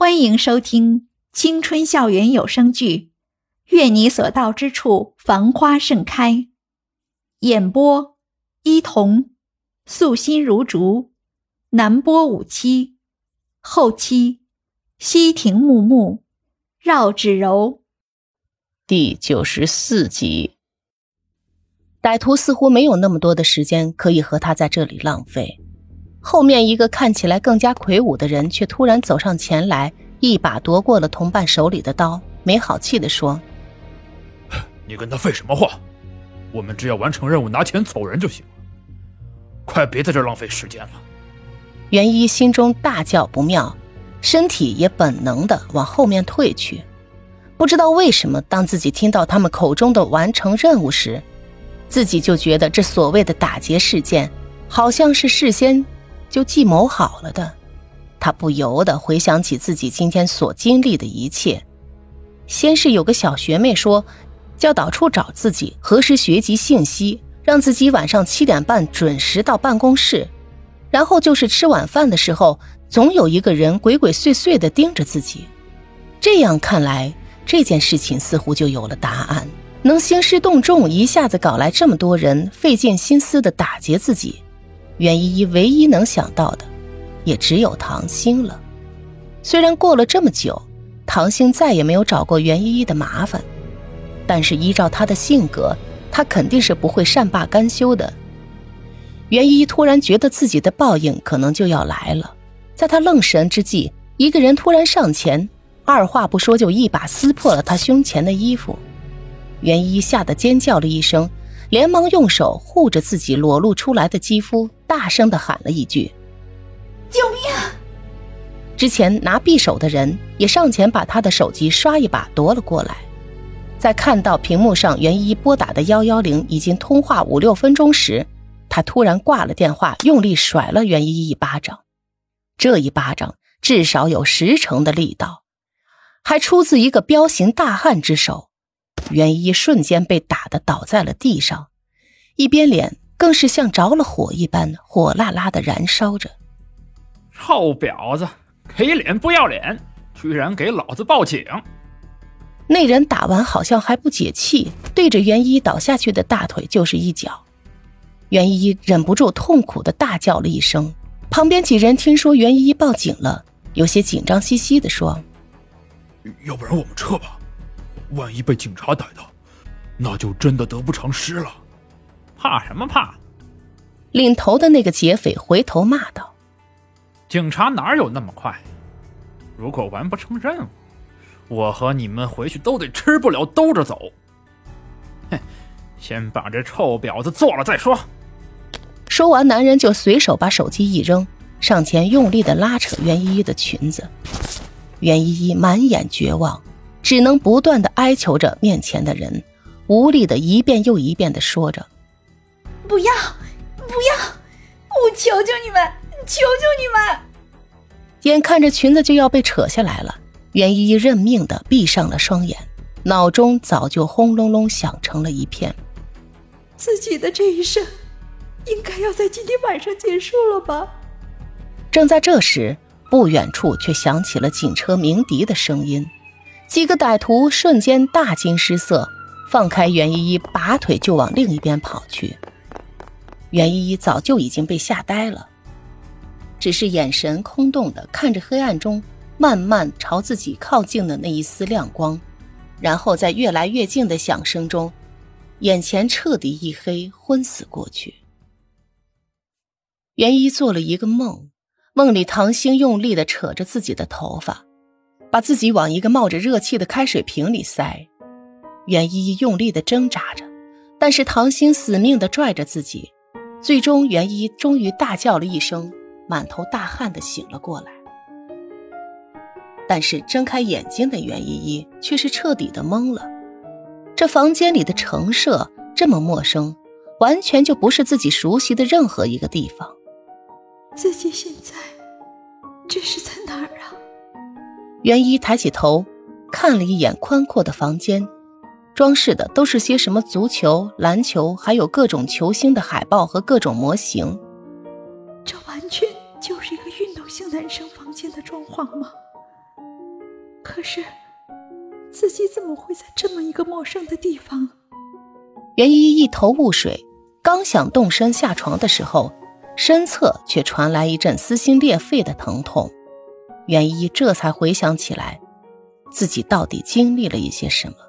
欢迎收听青春校园有声剧《愿你所到之处繁花盛开》，演播：伊童，素心如竹，南波五七，后期：西亭木木，绕指柔。第九十四集，歹徒似乎没有那么多的时间可以和他在这里浪费。后面一个看起来更加魁梧的人，却突然走上前来，一把夺过了同伴手里的刀，没好气地说：“你跟他废什么话？我们只要完成任务，拿钱走人就行了。快别在这浪费时间了！”袁一心中大叫不妙，身体也本能的往后面退去。不知道为什么，当自己听到他们口中的完成任务时，自己就觉得这所谓的打劫事件，好像是事先。就计谋好了的，他不由得回想起自己今天所经历的一切。先是有个小学妹说，教导处找自己核实学籍信息，让自己晚上七点半准时到办公室。然后就是吃晚饭的时候，总有一个人鬼鬼祟祟的盯着自己。这样看来，这件事情似乎就有了答案。能兴师动众，一下子搞来这么多人，费尽心思的打劫自己。袁依依唯一能想到的，也只有唐兴了。虽然过了这么久，唐兴再也没有找过袁依依的麻烦，但是依照他的性格，他肯定是不会善罢甘休的。袁依依突然觉得自己的报应可能就要来了，在他愣神之际，一个人突然上前，二话不说就一把撕破了他胸前的衣服。袁依依吓得尖叫了一声。连忙用手护着自己裸露出来的肌肤，大声的喊了一句：“救命！”啊之前拿匕首的人也上前把他的手机刷一把夺了过来。在看到屏幕上袁一拨打的幺幺零已经通话五六分钟时，他突然挂了电话，用力甩了袁一一巴掌。这一巴掌至少有十成的力道，还出自一个彪形大汉之手。袁一瞬间被打得倒在了地上，一边脸更是像着了火一般，火辣辣的燃烧着。臭婊子，给脸不要脸，居然给老子报警！那人打完好像还不解气，对着袁一倒下去的大腿就是一脚。袁一忍不住痛苦的大叫了一声。旁边几人听说袁一报警了，有些紧张兮兮的说：“要不然我们撤吧。”万一被警察逮到，那就真的得不偿失了。怕什么怕？领头的那个劫匪回头骂道：“警察哪有那么快？如果完不成任务，我和你们回去都得吃不了兜着走。哼，先把这臭婊子做了再说。”说完，男人就随手把手机一扔，上前用力的拉扯袁依依的裙子。袁依依满眼绝望。只能不断的哀求着面前的人，无力的一遍又一遍的说着：“不要，不要，我求求你们，求求你们！”眼看着裙子就要被扯下来了，袁依依认命的闭上了双眼，脑中早就轰隆隆响成了一片。自己的这一生，应该要在今天晚上结束了吧？正在这时，不远处却响起了警车鸣笛的声音。几个歹徒瞬间大惊失色，放开袁依依，拔腿就往另一边跑去。袁依依早就已经被吓呆了，只是眼神空洞的看着黑暗中慢慢朝自己靠近的那一丝亮光，然后在越来越近的响声中，眼前彻底一黑，昏死过去。袁一做了一个梦，梦里唐兴用力的扯着自己的头发。把自己往一个冒着热气的开水瓶里塞，袁依依用力的挣扎着，但是唐鑫死命的拽着自己，最终袁依依终于大叫了一声，满头大汗的醒了过来。但是睁开眼睛的袁依依却是彻底的懵了，这房间里的陈设这么陌生，完全就不是自己熟悉的任何一个地方。自己现在这是在哪儿啊？袁一抬起头看了一眼宽阔的房间装饰的都是些什么足球篮球还有各种球星的海报和各种模型。这完全就是一个运动型男生房间的装潢吗？可是自己怎么会在这么一个陌生的地方？袁一一头雾水刚想动身下床的时候身侧却传来一阵撕心裂肺的疼痛。袁一这才回想起来自己到底经历了一些什么。